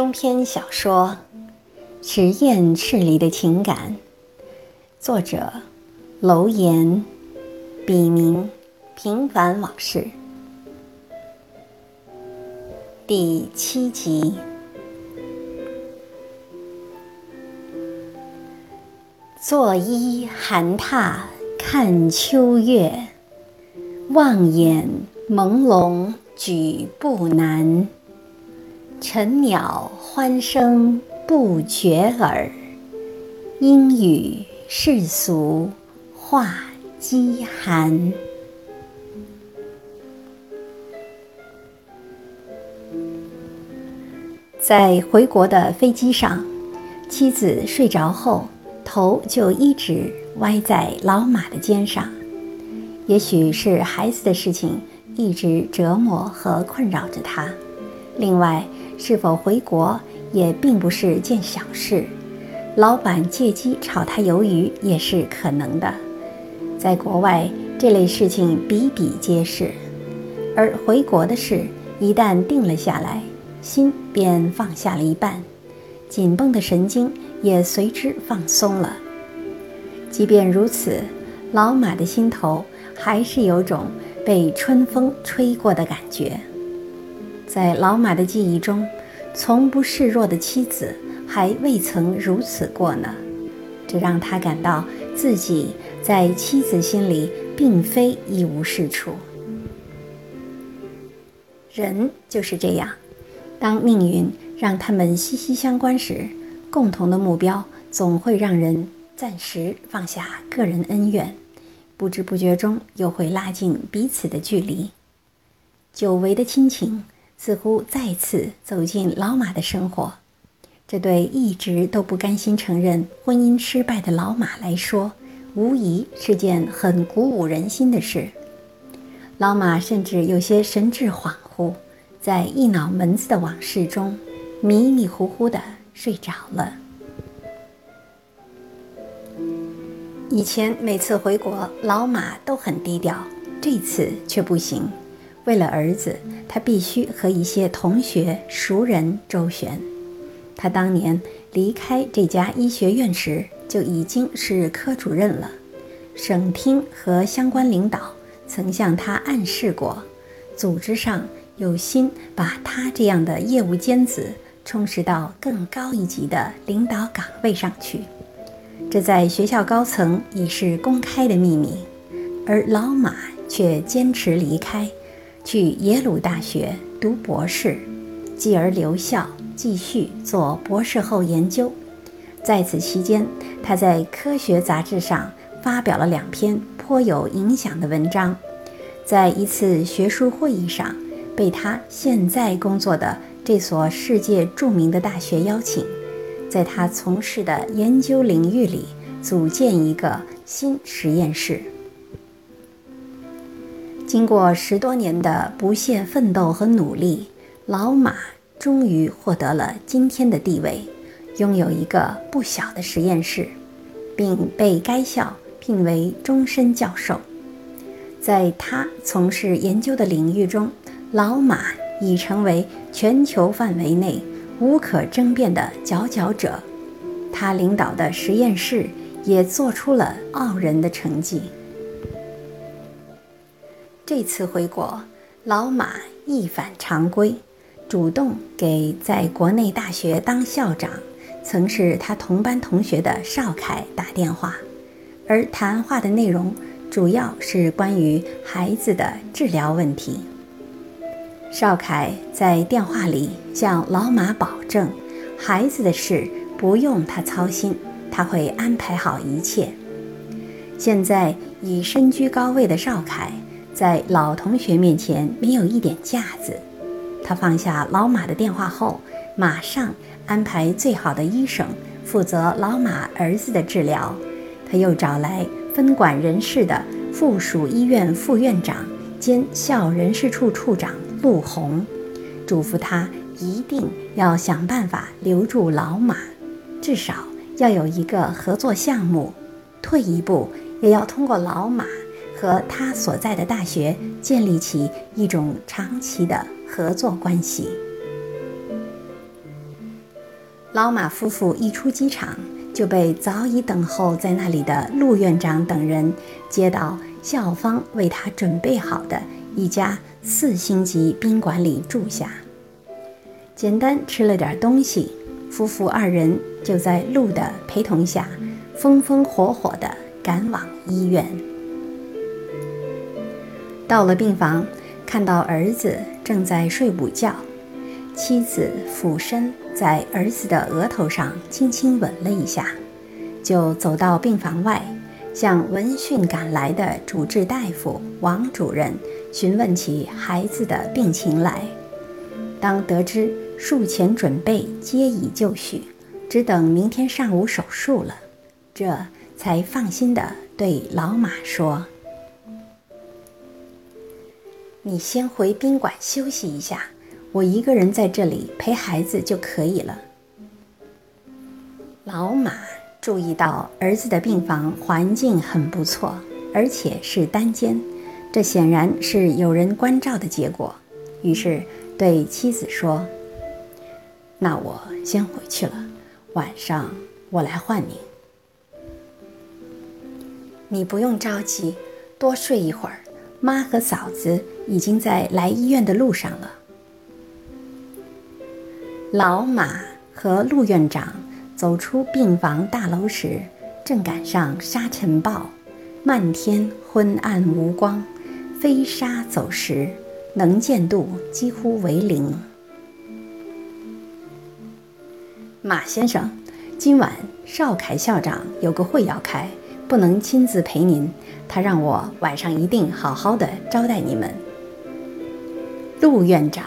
中篇小说《实验室里的情感》，作者楼岩，笔名平凡往事，第七集。坐依寒榻看秋月，望眼朦胧举步难。晨鸟欢声不绝耳，阴雨世俗化饥寒。在回国的飞机上，妻子睡着后，头就一直歪在老马的肩上。也许是孩子的事情一直折磨和困扰着他。另外，是否回国也并不是件小事，老板借机炒他鱿鱼也是可能的。在国外，这类事情比比皆是，而回国的事一旦定了下来，心便放下了一半，紧绷的神经也随之放松了。即便如此，老马的心头还是有种被春风吹过的感觉。在老马的记忆中，从不示弱的妻子还未曾如此过呢。这让他感到自己在妻子心里并非一无是处。人就是这样，当命运让他们息息相关时，共同的目标总会让人暂时放下个人恩怨，不知不觉中又会拉近彼此的距离。久违的亲情。似乎再次走进老马的生活，这对一直都不甘心承认婚姻失败的老马来说，无疑是件很鼓舞人心的事。老马甚至有些神志恍惚，在一脑门子的往事中，迷迷糊糊的睡着了。以前每次回国，老马都很低调，这次却不行。为了儿子，他必须和一些同学、熟人周旋。他当年离开这家医学院时，就已经是科主任了。省厅和相关领导曾向他暗示过，组织上有心把他这样的业务尖子充实到更高一级的领导岗位上去。这在学校高层已是公开的秘密，而老马却坚持离开。去耶鲁大学读博士，继而留校继续做博士后研究。在此期间，他在科学杂志上发表了两篇颇有影响的文章。在一次学术会议上，被他现在工作的这所世界著名的大学邀请，在他从事的研究领域里组建一个新实验室。经过十多年的不懈奋斗和努力，老马终于获得了今天的地位，拥有一个不小的实验室，并被该校聘为终身教授。在他从事研究的领域中，老马已成为全球范围内无可争辩的佼佼者。他领导的实验室也做出了傲人的成绩。这次回国，老马一反常规，主动给在国内大学当校长、曾是他同班同学的邵凯打电话，而谈话的内容主要是关于孩子的治疗问题。邵凯在电话里向老马保证，孩子的事不用他操心，他会安排好一切。现在已身居高位的邵凯。在老同学面前没有一点架子，他放下老马的电话后，马上安排最好的医生负责老马儿子的治疗。他又找来分管人事的附属医院副院长兼校人事处处长陆红，嘱咐他一定要想办法留住老马，至少要有一个合作项目，退一步也要通过老马。和他所在的大学建立起一种长期的合作关系。老马夫妇一出机场，就被早已等候在那里的陆院长等人接到校方为他准备好的一家四星级宾馆里住下。简单吃了点东西，夫妇二人就在陆的陪同下，风风火火地赶往医院。到了病房，看到儿子正在睡午觉。妻子俯身在儿子的额头上轻轻吻了一下，就走到病房外，向闻讯赶来的主治大夫王主任询问起孩子的病情来。当得知术前准备皆已就绪，只等明天上午手术了，这才放心地对老马说：“你先回宾馆休息一下。”我一个人在这里陪孩子就可以了。老马注意到儿子的病房环境很不错，而且是单间，这显然是有人关照的结果。于是对妻子说：“那我先回去了，晚上我来换你。你不用着急，多睡一会儿。妈和嫂子已经在来医院的路上了。”老马和陆院长走出病房大楼时，正赶上沙尘暴，漫天昏暗无光，飞沙走石，能见度几乎为零。马先生，今晚邵凯校长有个会要开，不能亲自陪您，他让我晚上一定好好的招待你们。陆院长。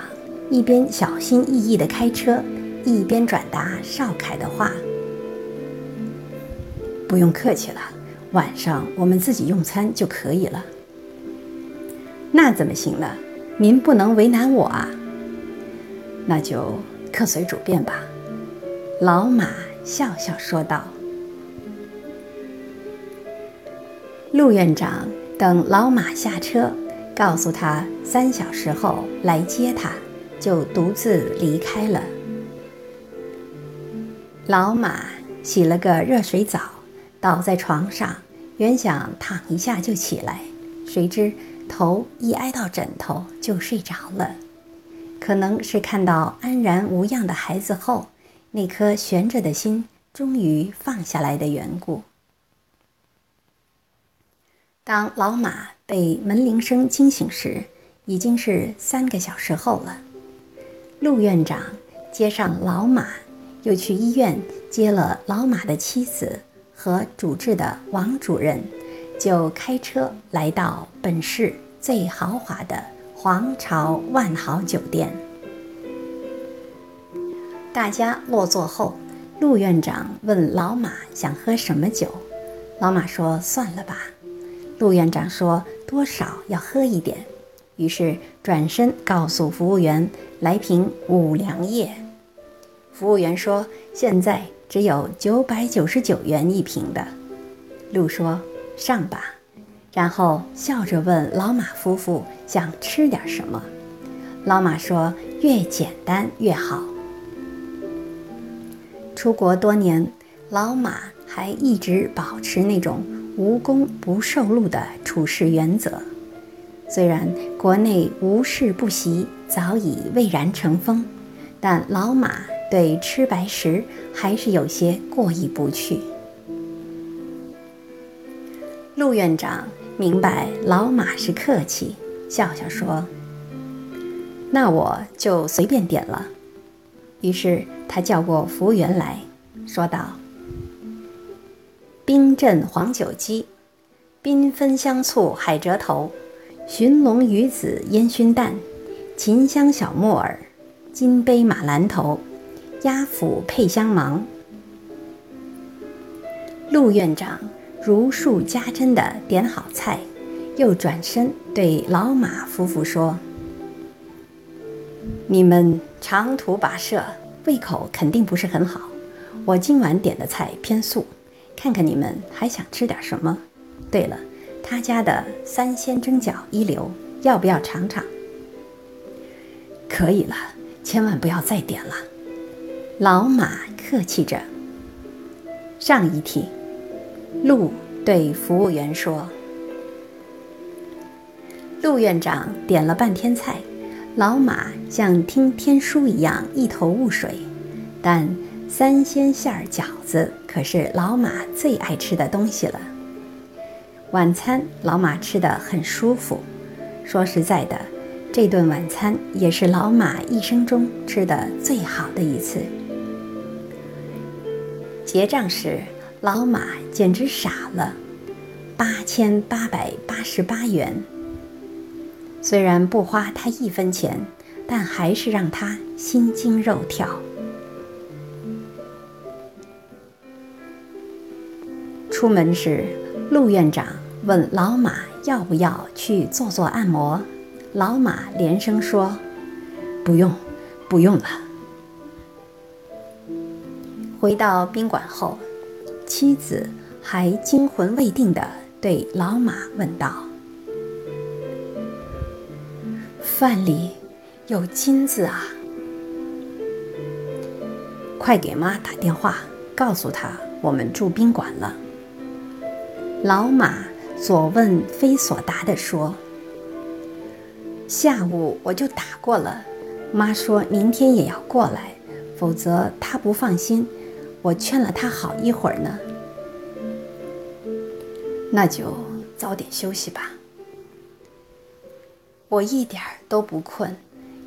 一边小心翼翼地开车，一边转达邵凯的话：“不用客气了，晚上我们自己用餐就可以了。”那怎么行呢？您不能为难我啊！那就客随主便吧。”老马笑笑说道。陆院长等老马下车，告诉他三小时后来接他。就独自离开了。老马洗了个热水澡，倒在床上，原想躺一下就起来，谁知头一挨到枕头就睡着了。可能是看到安然无恙的孩子后，那颗悬着的心终于放下来的缘故。当老马被门铃声惊醒时，已经是三个小时后了。陆院长接上老马，又去医院接了老马的妻子和主治的王主任，就开车来到本市最豪华的皇朝万豪酒店。大家落座后，陆院长问老马想喝什么酒，老马说算了吧。陆院长说多少要喝一点。于是转身告诉服务员：“来瓶五粮液。”服务员说：“现在只有九百九十九元一瓶的。”陆说：“上吧。”然后笑着问老马夫妇想吃点什么。老马说：“越简单越好。”出国多年，老马还一直保持那种无功不受禄的处事原则。虽然国内无事不习早已蔚然成风，但老马对吃白食还是有些过意不去。陆院长明白老马是客气，笑笑说：“那我就随便点了。”于是他叫过服务员来说道：“冰镇黄酒鸡，缤纷香醋海蜇头。”寻龙鱼子烟熏蛋，秦香小木耳，金杯马兰头，鸭脯配香芒。陆院长如数家珍地点好菜，又转身对老马夫妇说：“你们长途跋涉，胃口肯定不是很好。我今晚点的菜偏素，看看你们还想吃点什么。对了。”他家的三鲜蒸饺一流，要不要尝尝？可以了，千万不要再点了。老马客气着。上一题，陆对服务员说：“陆院长点了半天菜，老马像听天书一样一头雾水。但三鲜馅儿饺子可是老马最爱吃的东西了。晚餐老马吃的很舒服。说实在的，这顿晚餐也是老马一生中吃的最好的一次。”结账时，老马简直傻了，八千八百八十八元。虽然不花他一分钱，但还是让他心惊肉跳。出门时，陆院长问老马要不要去做做按摩，老马连声说：“不用，不用了。”回到宾馆后，妻子还惊魂未定地对老马问道：“饭里有金子啊？快给妈打电话，告诉她我们住宾馆了。”老马所问非所答地说：“下午我就打过了，妈说明天也要过来，否则她不放心。”我劝了她好一会儿呢，那就早点休息吧。我一点都不困，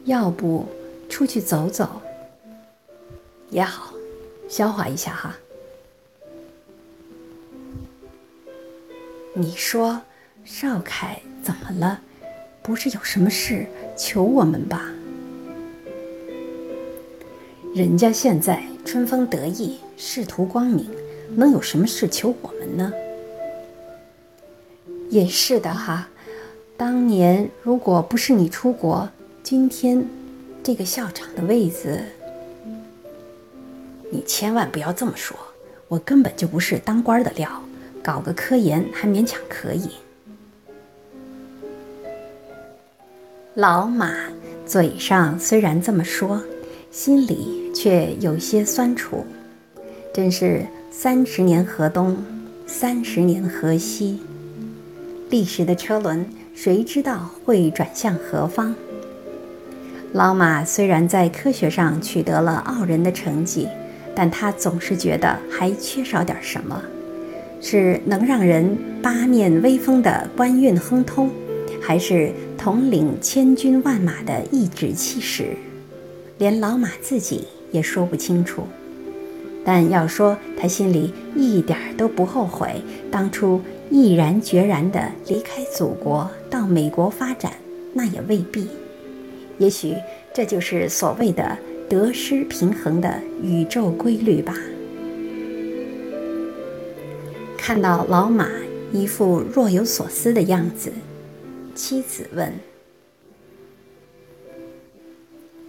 要不出去走走也好，消化一下哈。你说少凯怎么了？不是有什么事求我们吧？人家现在春风得意。仕途光明，能有什么事求我们呢？也是的哈，当年如果不是你出国，今天这个校长的位子，你千万不要这么说。我根本就不是当官的料，搞个科研还勉强可以。老马嘴上虽然这么说，心里却有些酸楚。真是三十年河东，三十年河西。历史的车轮，谁知道会转向何方？老马虽然在科学上取得了傲人的成绩，但他总是觉得还缺少点什么，是能让人八面威风的官运亨通，还是统领千军万马的一指气势？连老马自己也说不清楚。但要说他心里一点都不后悔当初毅然决然地离开祖国到美国发展，那也未必。也许这就是所谓的得失平衡的宇宙规律吧。看到老马一副若有所思的样子，妻子问：“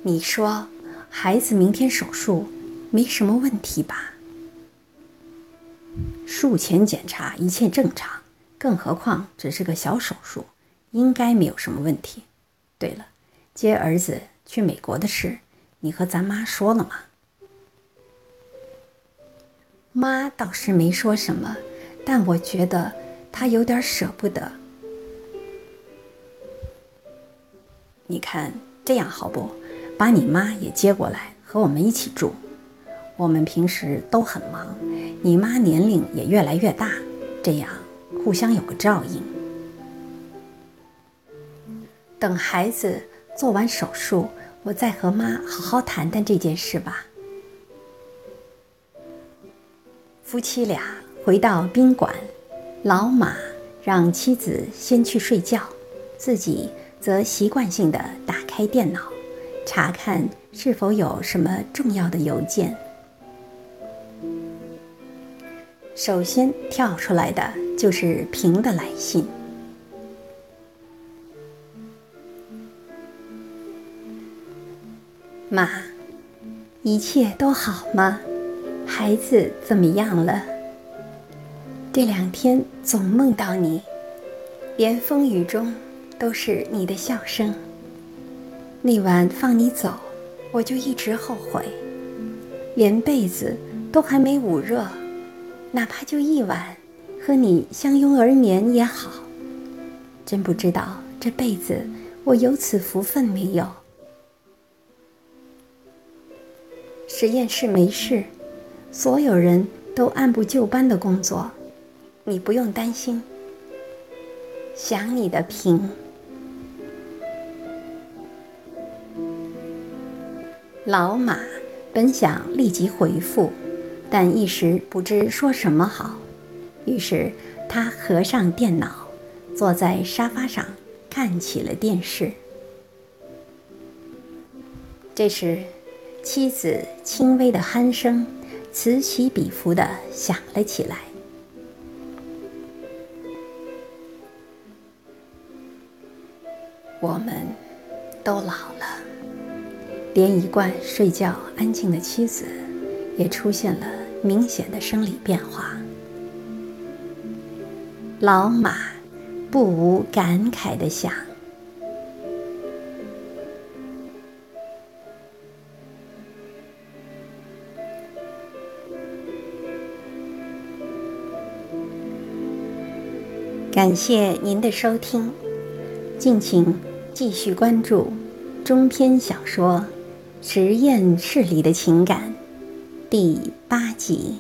你说，孩子明天手术？”没什么问题吧？术前检查一切正常，更何况只是个小手术，应该没有什么问题。对了，接儿子去美国的事，你和咱妈说了吗？妈倒是没说什么，但我觉得他有点舍不得。你看这样好不？把你妈也接过来，和我们一起住。我们平时都很忙，你妈年龄也越来越大，这样互相有个照应。等孩子做完手术，我再和妈好好谈谈这件事吧。夫妻俩回到宾馆，老马让妻子先去睡觉，自己则习惯性的打开电脑，查看是否有什么重要的邮件。首先跳出来的就是平的来信。妈，一切都好吗？孩子怎么样了？这两天总梦到你，连风雨中都是你的笑声。那晚放你走，我就一直后悔。连被子都还没捂热，哪怕就一晚，和你相拥而眠也好。真不知道这辈子我有此福分没有？实验室没事，所有人都按部就班的工作，你不用担心。想你的平。老马本想立即回复，但一时不知说什么好，于是他合上电脑，坐在沙发上看起了电视。这时，妻子轻微的鼾声此起彼伏的响了起来。我们都老了。连一贯睡觉安静的妻子，也出现了明显的生理变化。老马不无感慨地想：“感谢您的收听，敬请继续关注中篇小说。”实验室里的情感，第八集。